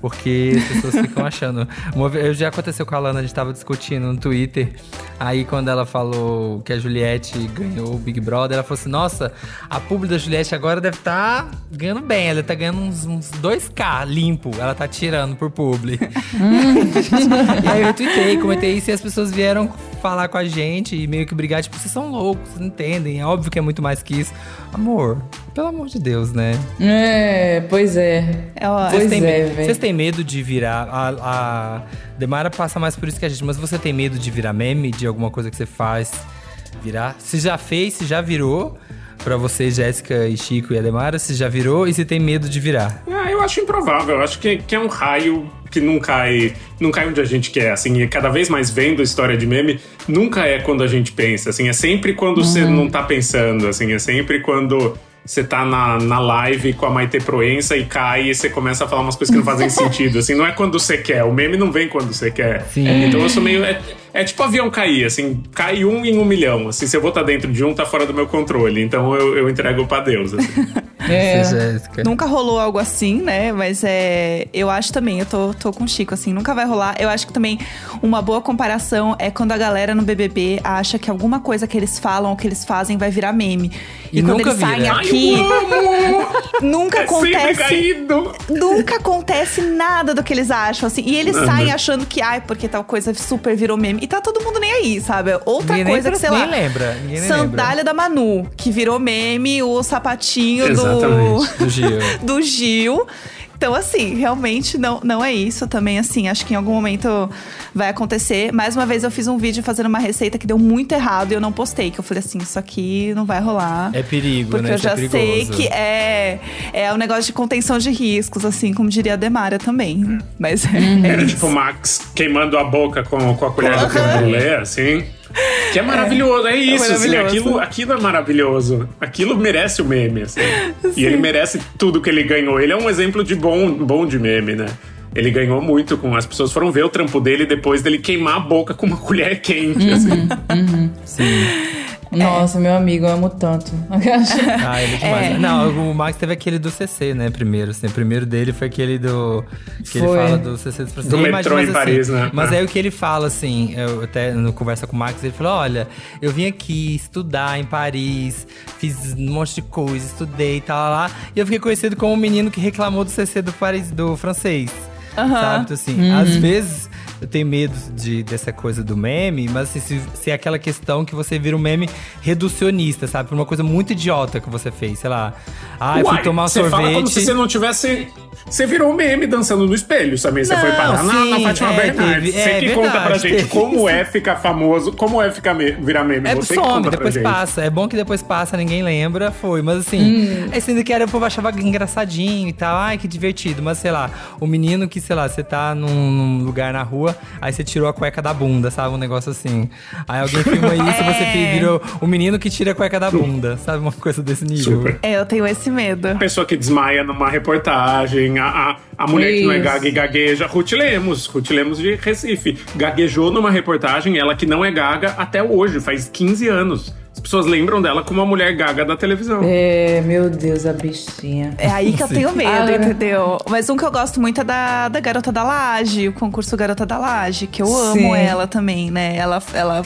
Porque as pessoas ficam achando. Uma vez, já aconteceu com a Lana, a gente tava discutindo no Twitter. Aí quando ela falou que a Juliette ganhou o Big Brother, ela falou assim: Nossa, a publi da Juliette agora deve estar ganhando bem. Ela tá ganhando uns, uns 2K limpo. Ela tá tirando por publi. aí eu retuitei, comentei isso e as pessoas vieram falar com a gente e meio que brigar, tipo, vocês são loucos, vocês não entendem. É óbvio que é muito mais que isso. Amor, pelo amor de Deus, né? É, pois é. É, ó, Pois Vocês têm, é, vocês têm medo de virar. A, a Demara passa mais por isso que a gente, mas você tem medo de virar meme de alguma coisa que você faz virar? Se já fez, se já virou. Pra você, Jéssica e Chico e a Demara, se já virou e se tem medo de virar. Ah, eu acho improvável. Eu acho que, que é um raio que não cai, não cai onde a gente quer. Assim, e cada vez mais vendo história de meme, nunca é quando a gente pensa. Assim, é sempre quando você não tá pensando. Assim, é sempre quando você tá na, na live com a Maite Proença e cai e você começa a falar umas coisas que não fazem sentido. Assim, não é quando você quer. O meme não vem quando você quer. Sim. Então eu sou meio. É, é tipo avião cair, assim, cai um em um milhão. Assim, se eu vou estar dentro de um, tá fora do meu controle. Então eu, eu entrego pra Deus. Assim. É. Nunca rolou algo assim, né? Mas é. Eu acho também, eu tô, tô com o Chico, assim, nunca vai rolar. Eu acho que também uma boa comparação é quando a galera no BBB acha que alguma coisa que eles falam ou que eles fazem vai virar meme. E, E quando nunca eles saem vira. Ai, aqui, eu amo! nunca É acontece. caído! Nunca acontece nada do que eles acham, assim. E eles Uhum. saem achando que, ai, porque tal coisa super virou meme. E tá todo mundo nem aí, sabe? Outra Ninguém coisa nem, que, sei lá. ninguém lembra. Sandália da Manu, que virou meme, o sapatinho do, Exatamente. Do Gil. do Gil. Então, assim, realmente não, não é isso também, assim. Acho que em algum momento vai acontecer. Mais uma vez, eu fiz um vídeo fazendo uma receita que deu muito errado e eu não postei. Que eu falei assim, isso aqui não vai rolar. É perigo, Porque né? eu Isso é já sei perigoso. que é, é um negócio de contenção de riscos, assim, como diria a Demara também. Mas é, é Era tipo o Max queimando a boca com, com a colher do creme brulee, assim. Que é maravilhoso, é, isso, assim, maravilhoso. aquilo, aquilo é maravilhoso. Aquilo merece o meme, assim. E ele merece tudo que ele ganhou. Ele é um exemplo de bom, bom de meme, né? Ele ganhou muito com. As pessoas foram ver o trampo dele depois dele queimar a boca com uma colher quente, assim. Sim. Nossa, meu amigo, eu amo tanto. Ah, ele é demais. É. Não, o Max teve aquele do CC, né? Primeiro, assim. O primeiro dele foi aquele do. Que Foi. ele fala do CC dos Do metrô em Paris, né? Mas É. aí o que ele fala, assim, eu até no conversa com o Max, ele falou: olha, eu vim aqui estudar em Paris, fiz um monte de coisa, estudei e tal, lá. E eu fiquei conhecido como o menino que reclamou do CC do Paris, do francês. Sabe? Então, assim, às vezes eu tenho medo de, dessa coisa do meme, mas assim, se, se é aquela questão que você vira um meme reducionista, sabe? Por uma coisa muito idiota que você fez, sei lá. Ah, eu fui tomar um você sorvete. fala como se você não tivesse. Você virou um meme dançando no espelho, também. Você Não, foi parar na, na sim, Fátima é, Bernardes. teve- você é que conta pra verdade, gente teve. como é ficar famoso, como é ficar me- virar meme. É você some, conta depois pra gente. passa. É bom que depois passa, ninguém lembra, foi. Mas assim, Hum. esse ainda que era, o povo achava engraçadinho e tal. Ai, que divertido. Mas sei lá, o menino que, sei lá, você tá num, num lugar na rua rua, aí você tirou a cueca da bunda, sabe? Um negócio assim. Aí alguém filma isso e você É. virou o menino que tira a cueca da bunda, sabe? Uma coisa desse nível. Super. É, eu tenho esse medo. A pessoa que desmaia numa reportagem, a, a, a mulher que não é Isso. gaga e gagueja. Ruth Lemos, Ruth Lemos de Recife. Gaguejou numa reportagem, ela que não é gaga até hoje, faz 15 anos. As pessoas lembram dela como uma mulher gaga da televisão. É, meu Deus, a bichinha. É aí que eu tenho medo, Ah, entendeu? Mas um que eu gosto muito é da, da Garota da Laje, o concurso Garota da Laje, que eu amo Sim. ela também, né? Ela, ela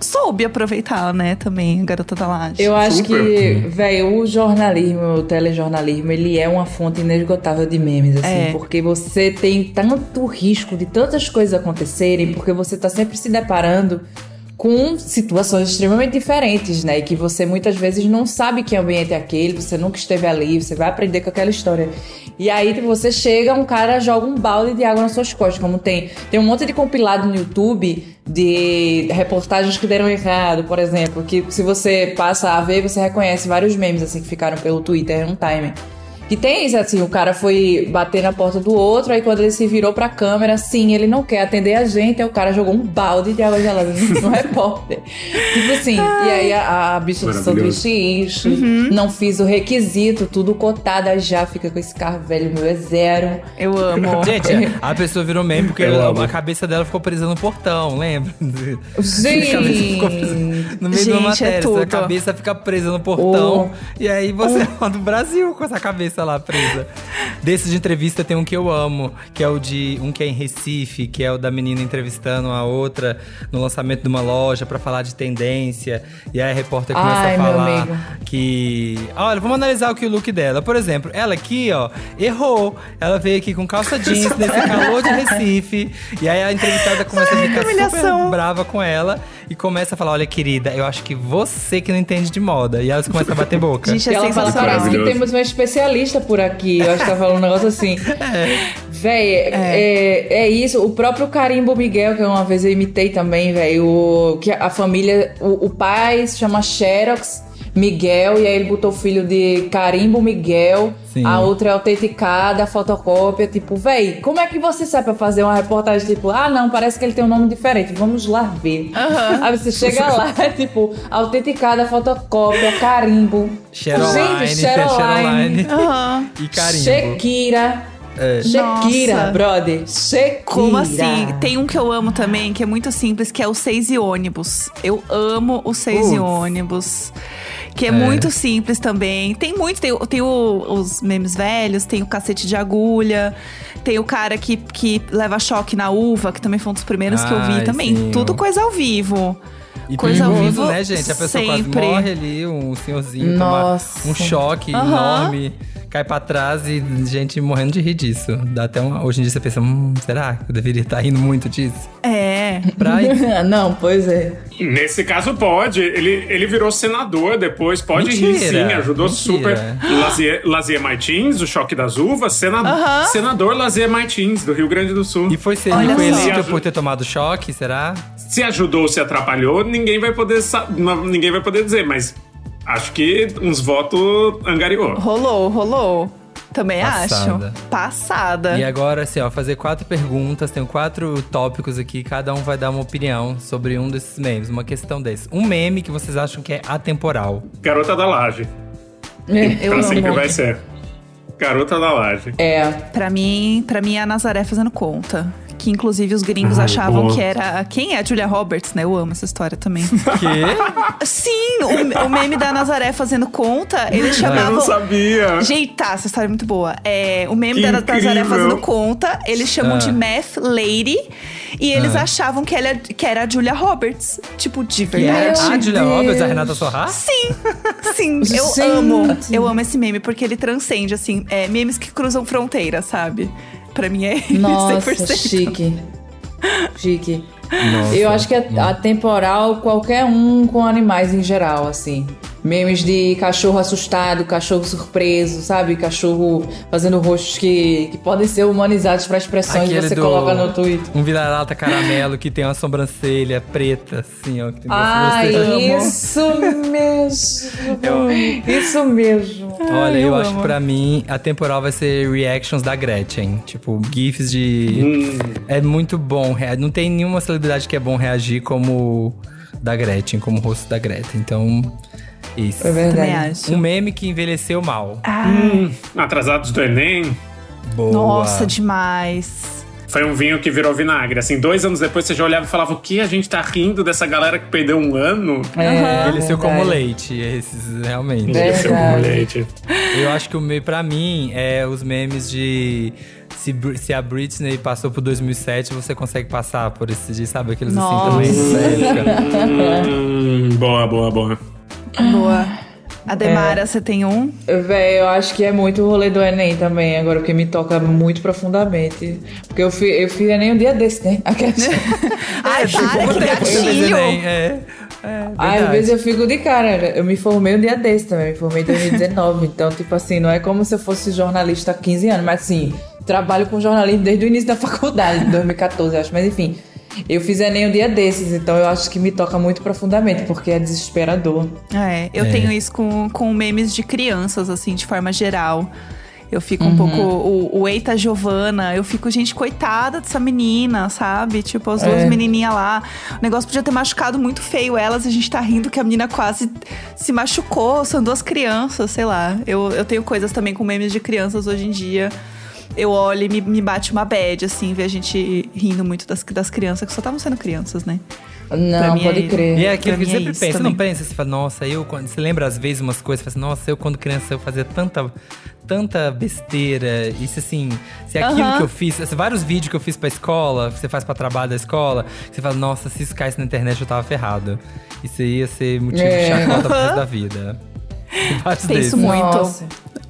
soube aproveitar, né, também, a Garota da Laje. Eu acho Super. que, velho, o jornalismo, o telejornalismo, ele é uma fonte inesgotável de memes, assim, É. porque você tem tanto risco de tantas coisas acontecerem, porque você tá sempre se deparando com situações extremamente diferentes, né? E que você muitas vezes não sabe que ambiente é aquele, você nunca esteve ali, você vai aprender com aquela história. E aí tipo, você chega, um cara joga um balde de água nas suas costas, como tem tem um monte de compilado no YouTube de reportagens que deram errado, por exemplo, que se você passa a ver, você reconhece vários memes assim que ficaram pelo Twitter um time. Que tem isso, assim, o cara foi bater na porta do outro, aí quando ele se virou pra câmera, sim, ele não quer atender a gente, aí o cara jogou um balde de água gelada no, repórter. Tipo assim, e aí a, a bicha do sanduíche isso, não fiz o requisito, tudo cotada já, fica com esse carro velho, meu é zero. Eu amo. Gente, a pessoa virou meme porque Eu a, cabeça dela ficou presa no portão, lembra? Sim. A cabeça ficou presa no meio de uma Gente, é matéria. tudo. a cabeça fica presa no portão. Oh. E aí você é do Brasil com essa cabeça lá presa. Desses de entrevista tem um que eu amo, que é o de um que é em Recife, que é o da menina entrevistando a outra no lançamento de uma loja pra falar de tendência. E aí a repórter começa Ai, a falar que. Olha, vamos analisar o que o look dela. Por exemplo, ela aqui, ó, errou. Ela veio aqui com calça jeans nesse calor de Recife. E aí a entrevistada começa a ficar super brava com ela e começa a falar: Olha, querida, eu acho que você que não entende de moda. E elas começam a bater boca. Gente, E é ela fala, parece que Maravilhoso. temos uma especialista por aqui. Eu acho que falando um negócio assim. Véi, é. É, isso. O próprio Carimbo Miguel, que uma vez eu imitei também, velho. Que a família. O, o pai se chama Xerox Miguel, e aí ele botou o filho de Carimbo Miguel. Sim. A outra é autenticada, fotocópia. Tipo, véi, como é que você sai pra fazer uma reportagem tipo, ah, não, parece que ele tem um nome diferente. Vamos lá ver. Aí você chega lá, é tipo, autenticada, fotocópia, carimbo. Cheroline, Gente, Cheroline. Aham. E carimbo. Shakira. É. Shakira, Nossa. brother. Shakira. Como assim? Tem um que eu amo também, que é muito simples, que é o Seis e ônibus. Eu amo o Seis e ônibus. Que é, É. muito simples também. Tem muito, tem, tem o- os memes velhos, tem o cacete de agulha, tem o cara que, que leva choque na uva, que também foi um dos primeiros que eu vi também. sim, Tudo coisa ao vivo. E Coisa ao vivo né, gente? A pessoa sempre. quase morre ali, um senhorzinho toma Nossa. um choque Aham. enorme, cai pra trás e gente morrendo de rir disso. Dá até uma, hoje em dia você pensa, hum, será que eu deveria estar rindo muito disso? É. Pra Não, pois é. Nesse caso, pode. Ele, ele virou senador depois. Pode rir, Mentira, sim. Ajudou mentira. super. Lazier, Lazier Martins, o choque das uvas. Sena, Aham. Senador Lazier Martins, do Rio Grande do Sul. E foi, ser, Olha ele foi só. eleito por ter tomado choque, será? Se ajudou ou se atrapalhou, ninguém vai poder ninguém vai poder dizer, mas acho que uns votos angariou. Rolou, rolou. Também Passada. acho. Passada. E agora, assim, ó, fazer quatro perguntas. Tenho quatro tópicos aqui. Cada um vai dar uma opinião sobre um desses memes, uma questão desses. Um meme que vocês acham que é atemporal. Garota da Laje. Eu pra sempre amo. vai ser. Garota da Laje. É. Pra mim, pra mim é a Nazaré fazendo conta. Que inclusive os gringos Ai, achavam boa. que era. Quem é a Julia Roberts, né? Eu amo essa história também. Que? Sim, o, o meme da Nazaré fazendo conta, eles Eu chamavam. não sabia. Gente, tá, essa história é muito boa. É, o meme Que da Nazaré incrível. fazendo conta, eles chamam Ah. de Math Lady. E eles Ah. achavam que, ela, que era a Julia Roberts. Tipo, de é verdade. a Julia Deus. Roberts, a Renata Sorra? Sim, sim, eu Gente. amo. Eu amo esse meme, porque ele transcende, assim, é, memes que cruzam fronteiras, sabe? Pra mim é Nossa, 100%. chique. Chique. Nossa. Eu acho que é atemporal qualquer um com animais em geral, assim. Memes de cachorro assustado, cachorro surpreso, sabe? Cachorro fazendo rostos que, que podem ser humanizados para expressões que Aquele você do- coloca no Twitter. Um vira-lata caramelo que tem uma sobrancelha preta, assim, ó. Que tem sobrancelha. isso mesmo. Isso mesmo. Olha, eu, eu acho que pra mim a temporal vai ser reactions da Gretchen. Tipo, GIFs de. É muito bom. Não tem nenhuma celebridade que é bom reagir como da Gretchen, como o rosto da Gretchen. Então, isso. É verdade. Um meme que envelheceu mal. Hum, atrasados do Enem. Boa. Nossa, demais. Foi um vinho que virou vinagre. Assim, dois anos depois você já olhava e falava: o que a gente tá rindo dessa galera que perdeu um ano? É, Envelheceu como verdade. leite, esses, realmente. Envelheceu como leite. Eu acho que o meio pra mim é os memes de se, se a Britney passou por 2007, você consegue passar por esse dia, sabe? Aqueles Nossa. assim também. Hum, boa, boa, boa. Boa. Ademara, você tem um? Véi, eu acho que é muito o rolê do Enem também, agora, porque me toca muito profundamente. Porque eu fui, eu fui Enem um dia desse, né? Ai, para, que gatilho. É, é, às vezes eu fico de cara. Eu me formei um dia desse também, me formei em 2019. então, tipo assim, não é como se eu fosse jornalista há 15 anos, mas assim, trabalho com jornalismo desde o início da faculdade, em 2014, eu acho. Mas enfim, eu fiz Enem um dia desses, então eu acho que me toca muito profundamente, porque é desesperador. É, eu É. tenho isso com, com memes de crianças, assim, de forma geral. Eu fico um Uhum. pouco. O, o Eita Giovana, eu fico, gente, coitada dessa menina, sabe? Tipo, as duas É. menininhas lá. O negócio podia ter machucado muito feio elas, e a gente tá rindo que a menina quase se machucou. São duas crianças, sei lá. Eu, eu tenho coisas também com memes de crianças hoje em dia. Eu olho e me, me bate uma bad, assim, ver a gente rindo muito das, das crianças, que só estavam sendo crianças, né? Não, pode é- crer. E é aquilo Pra que é você sempre isso pensa, também. não pensa? Você fala, nossa, eu quando. Você lembra às vezes umas coisas, você fala assim, nossa, eu quando criança eu fazia tanta, tanta besteira. Isso assim, se aquilo Aham. que eu fiz, assim, vários vídeos que eu fiz pra escola, que você faz pra trabalho da escola, você fala, nossa, se isso caísse na internet eu tava ferrado. Isso ia ser motivo de É. chacota pro resto da vida. Vários Penso desses. muito.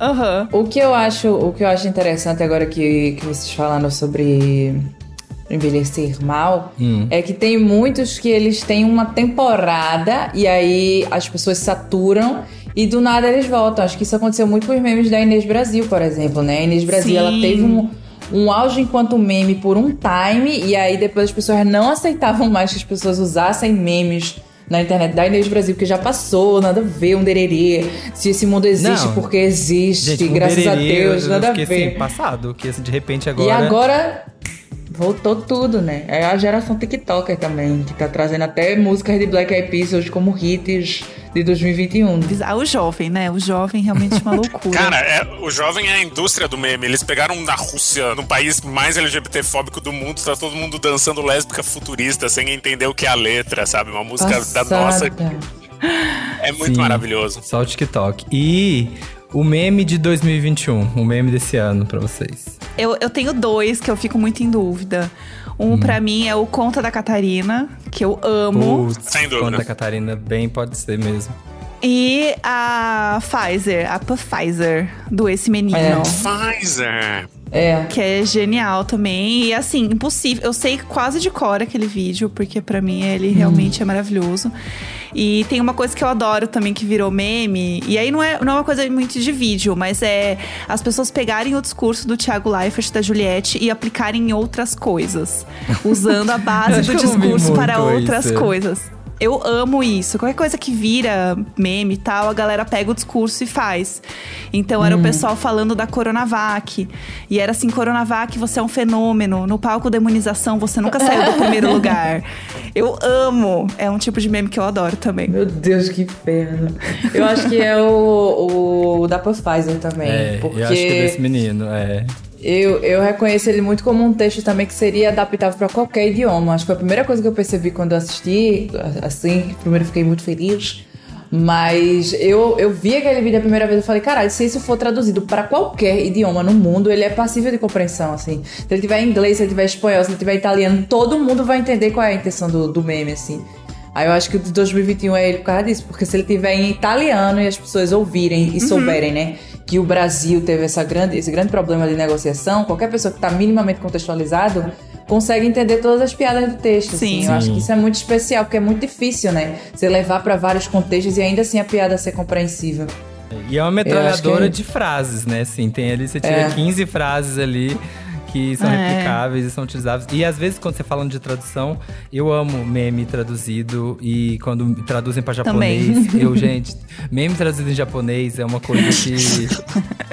Aham. O que eu acho, o que eu acho interessante agora que, que vocês falaram sobre envelhecer mal, Hum. é que tem muitos que eles têm uma temporada e aí as pessoas saturam e do nada eles voltam. Acho que isso aconteceu muito com os memes da Inês Brasil, por exemplo, né? A Inês Brasil, Sim. ela teve um, um auge enquanto meme por um time e aí depois as pessoas não aceitavam mais que as pessoas usassem memes na internet da Inês Brasil, que já passou, nada a ver, um dererê. Se esse mundo existe Não. porque existe, Gente, graças a Dererê, Deus, eu nada a fiquei ver. assim, passado, que assim, de repente agora. E agora voltou tudo, né? É a geração TikToker também, que tá trazendo até músicas de Black Eyed Peas hoje como hits de 2021. Ah, o jovem, né? O jovem realmente é uma loucura. Cara, é, o jovem é a indústria do meme. Eles pegaram na Rússia, no país mais LGBTfóbico do mundo, tá todo mundo dançando lésbica futurista sem entender o que é a letra, sabe? Uma música da nossa. É muito Sim, maravilhoso. Só o TikTok. E o meme de 2021, o meme desse ano pra vocês. Eu, eu tenho dois que eu fico muito em dúvida. Um pra mim é o Conta da Catarina, que eu amo. Putz, Sem dúvida. Conta Catarina, bem pode ser mesmo. E a Pfizer, a Pfizer, do Esse Menino. Pfizer. É. Que é genial também. E assim, impossível. Eu sei quase de cor aquele vídeo, porque pra mim ele realmente é maravilhoso. E tem uma coisa que eu adoro também que virou meme. E aí não é, não é uma coisa muito de vídeo, mas é as pessoas pegarem o discurso do Thiago Leifert da Juliette e aplicarem em outras coisas. Usando a base do discurso para outras isso. coisas. Eu amo isso. Qualquer coisa que vira meme e tal, a galera pega o discurso e faz. Então era o pessoal falando da Coronavac. E era assim: Coronavac, você é um fenômeno. No palco da imunização, você nunca saiu do primeiro lugar. Eu amo. É um tipo de meme que eu adoro também. Meu Deus, que inferno. Eu acho que é o, o da Pfizer também. É, porque eu acho que é desse menino, é. Eu, eu reconheço ele muito como um texto também que seria adaptável para qualquer idioma. Acho que foi a primeira coisa que eu percebi quando eu assisti, assim, primeiro fiquei muito feliz. Mas eu, eu vi aquele vídeo a primeira vez e falei, caralho, se isso for traduzido para qualquer idioma no mundo, ele é passível de compreensão, assim. Se ele tiver inglês, se ele tiver espanhol, se ele tiver italiano, todo mundo vai entender qual é a intenção do, do meme, assim. Aí eu acho que o de 2021 é ele por causa disso, porque se ele tiver em italiano e as pessoas ouvirem e souberem, né, que o Brasil teve essa grande, esse grande problema de negociação, qualquer pessoa que tá minimamente contextualizado consegue entender todas as piadas do texto. Sim. Assim. Eu acho que isso é muito especial, porque é muito difícil, né? Você levar pra vários contextos e ainda assim a piada ser compreensível. E é uma acho metralhadora que- de frases, né? Assim, tem ali, você tira É. 15 frases ali que são É. replicáveis e são utilizáveis. E às vezes, quando você falando de tradução, eu amo meme traduzido. E quando traduzem pra japonês, Também. eu, gente, meme traduzido em japonês é uma coisa que.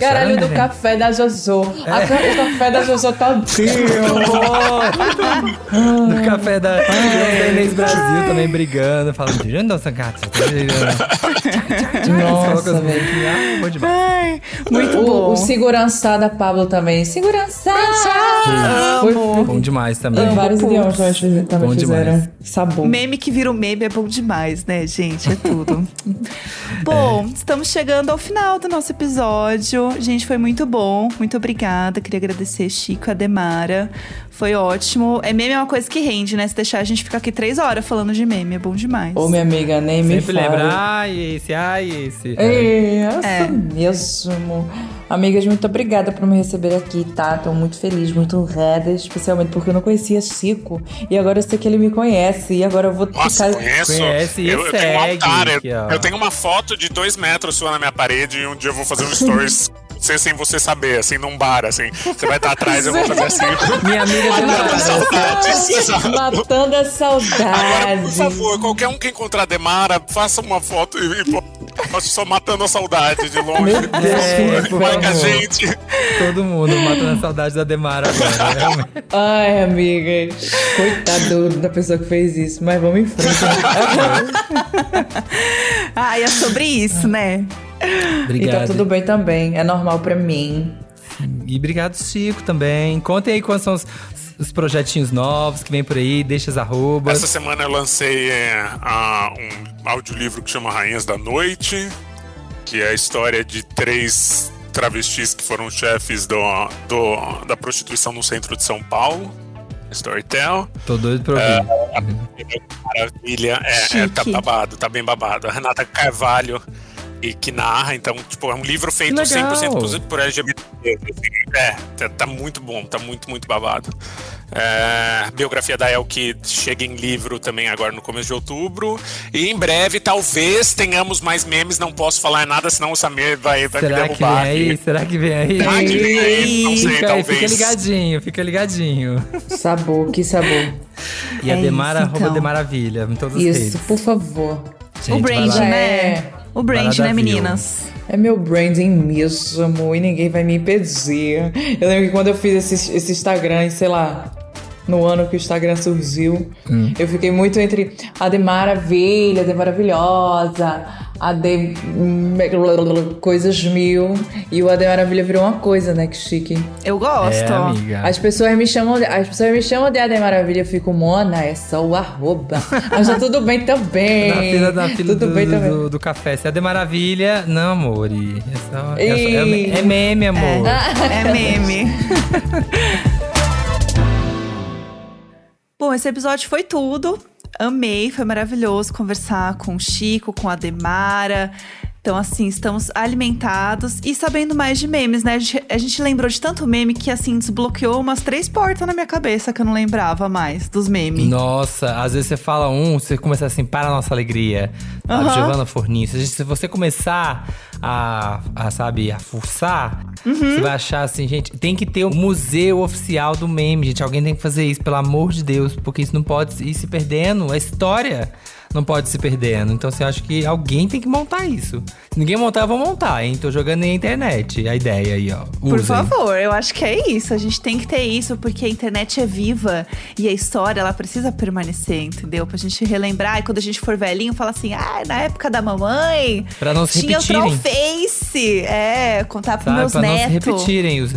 Caralho, Chorando, do né? café da Jojo. A ca- O café da Jojo tá No café da, da Inês Brasil também brigando, falando de nossa gata. Nossa, velho. Ah, bom demais. Ai, muito o, bom. O segurança da Pablo também. Segurança! Foi, foi, Bom demais também. Em vários Amo. idiomas também Bom fizeram. demais. Sabor. Meme que vira um meme é bom demais, né, gente? É tudo. bom, estamos chegando ao final do nosso episódio. Gente, foi muito bom. Muito obrigada. Queria agradecer Chico e a Demara. Foi ótimo. É meme é uma coisa que rende, né? Se deixar a gente ficar aqui três horas falando de meme, é bom demais. Ô, minha amiga, nem me Sempre fala. lembra, ai, esse, ai, esse. É, isso É. mesmo. Amigas, muito obrigada por me receber aqui, tá? Tô muito feliz, muito honrada, especialmente porque eu não conhecia Chico. E agora eu sei que ele me conhece. E agora eu vou Nossa, ficar. conheço. Conhece e eu, eu tenho um segue altar. Eu, aqui, ó. eu tenho uma foto de dois metros sua na minha parede e um dia eu vou fazer um stories. Você sem você saber, assim, num bar, assim. Você vai estar atrás, eu vou fazer assim. Minha amiga Matando Demara. a saudade. exato. Matando a saudade. Agora, por favor, qualquer um que encontrar a Demara, faça uma foto e, e só matando a saudade de longe. Meu Deus, É, por Marca a gente. Todo mundo matando a saudade da Demara agora. né? realmente. Ai, amiga. Coitado da pessoa que fez isso. Mas vamos em frente. Ah, e é sobre isso, né? E Obrigado. tá tudo bem também. É normal pra mim. E obrigado, Chico, também. Contem aí quais são os, os projetinhos novos que vem por aí, deixa as arrobas. Essa semana eu lancei é, a- um audiolivro que chama Rainhas da Noite, que é a história de três travestis que foram chefes do, do- da prostituição no centro de São Paulo. Storytel. Tô doido pra ouvir. Maravilha. É, é, tá babado, tá bem babado. A Renata Carvalho, e que narra, então, tipo, é um livro feito Que legal. 100% por, LGBT. é, tá, tá muito bom, tá muito, muito babado. É, biografia da El que chega em livro também agora no começo de outubro. E em breve, talvez, tenhamos mais memes. Não posso falar nada, senão o Samir vai, vai me Será que vem derrubar. aí? Será que vem aí? Será que vem aí? Não sei, Fica, talvez. fica ligadinho, fica ligadinho. Sabor, que sabor. E a É Demara, isso, arroba então. Demaravilha, em todas as Isso, redes. por favor. Gente, o brand, né? O brand, né, meninas? É meu branding mesmo e ninguém vai me impedir. Eu lembro que quando eu fiz esse, esse Instagram, sei lá, no ano que o Instagram surgiu, eu fiquei muito entre a de maravilha, a de maravilhosa, a de coisas mil e o a de maravilha virou uma coisa, né? Que chique. Eu gosto. É, amiga. As pessoas me chamam de, as pessoas me chamam de Ade Maravilha, eu fico Mona, é só o arroba. Mas tá tudo bem também. Na fila, na fila tudo do, bem do, também. do, do café. Se é de maravilha, não, amor. e É, só, é, só- é, é meme, amor. É meme. Bom, esse episódio foi tudo. Amei, foi maravilhoso conversar com o Chico, com a Demara. Então, assim, estamos alimentados e sabendo mais de memes, né? A gente, a gente lembrou de tanto meme que, assim, desbloqueou umas três portas na minha cabeça que eu não lembrava mais dos memes. Nossa, às vezes você fala um, você começa assim, para a nossa alegria. Sabe. Se, a gente- se você começar a, a, sabe, a fuçar, Uhum. você vai achar assim, gente, tem que ter o museu oficial do meme, gente. Alguém tem que fazer isso, pelo amor de Deus, porque isso não pode ir se perdendo. A história não pode se perdendo. Então, você acha que alguém tem que montar isso. Se ninguém montar, eu vou montar, hein? Tô jogando na internet a ideia aí, ó. Por Usem. favor, eu acho que é isso. A gente tem que ter isso, porque a internet é viva e a história, ela precisa permanecer, entendeu? Pra gente relembrar. E quando a gente for velhinho, fala assim: ah, na época da mamãe. Pra não se tinha repetirem. o Trollface. É, contar pros Sabe, meus pra não se netos. repetirem. Os,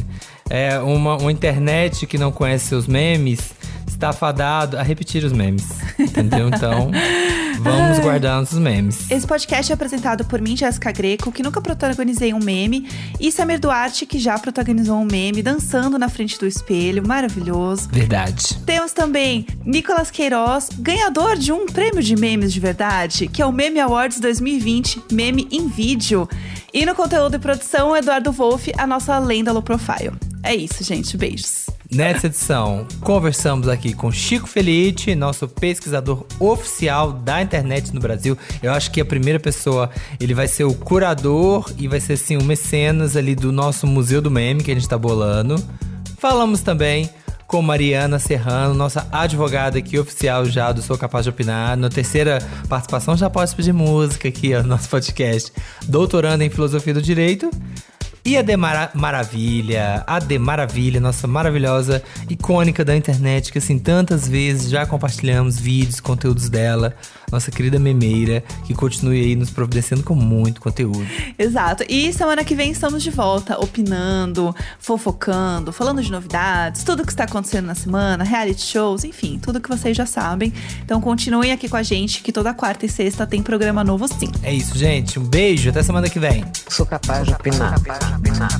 é, uma, uma internet que não conhece seus memes está fadado a repetir os memes. Entendeu? Então, vamos guardar nossos memes. Esse podcast é apresentado por mim, Jéssica Greco, que nunca protagonizei um meme, e Samir Duarte, que já protagonizou um meme dançando na frente do espelho, maravilhoso. Verdade. Temos também Nicolas Queiroz, ganhador de um prêmio de memes de verdade, que é o Meme Awards 2020, meme em vídeo. E no conteúdo e produção, Eduardo Wolff, a nossa lenda low profile. É isso, gente. Beijos. Nessa edição, conversamos aqui com Chico Felice, nosso pesquisador oficial da internet no Brasil. Eu acho que a primeira pessoa, ele vai ser o curador e vai ser assim o mecenas ali do nosso Museu do Meme que a gente tá bolando. Falamos também com Mariana Serrano, nossa advogada aqui oficial já do Sou Capaz de Opinar. Na terceira participação já pode pedir música aqui no nosso podcast. Doutoranda em Filosofia do Direito. E a De Mara Maravilha, a De Maravilha, nossa maravilhosa icônica da internet, que assim tantas vezes já compartilhamos vídeos, conteúdos dela, nossa querida memeira, que continue aí nos providenciando com muito conteúdo. Exato. E semana que vem estamos de volta, opinando, fofocando, falando de novidades, tudo que está acontecendo na semana, reality shows, enfim, tudo que vocês já sabem. Então continuem aqui com a gente, que toda quarta e sexta tem programa novo sim. É isso, gente. Um beijo, até semana que vem. Sou capaz de opinar. Sou capaz de opinar.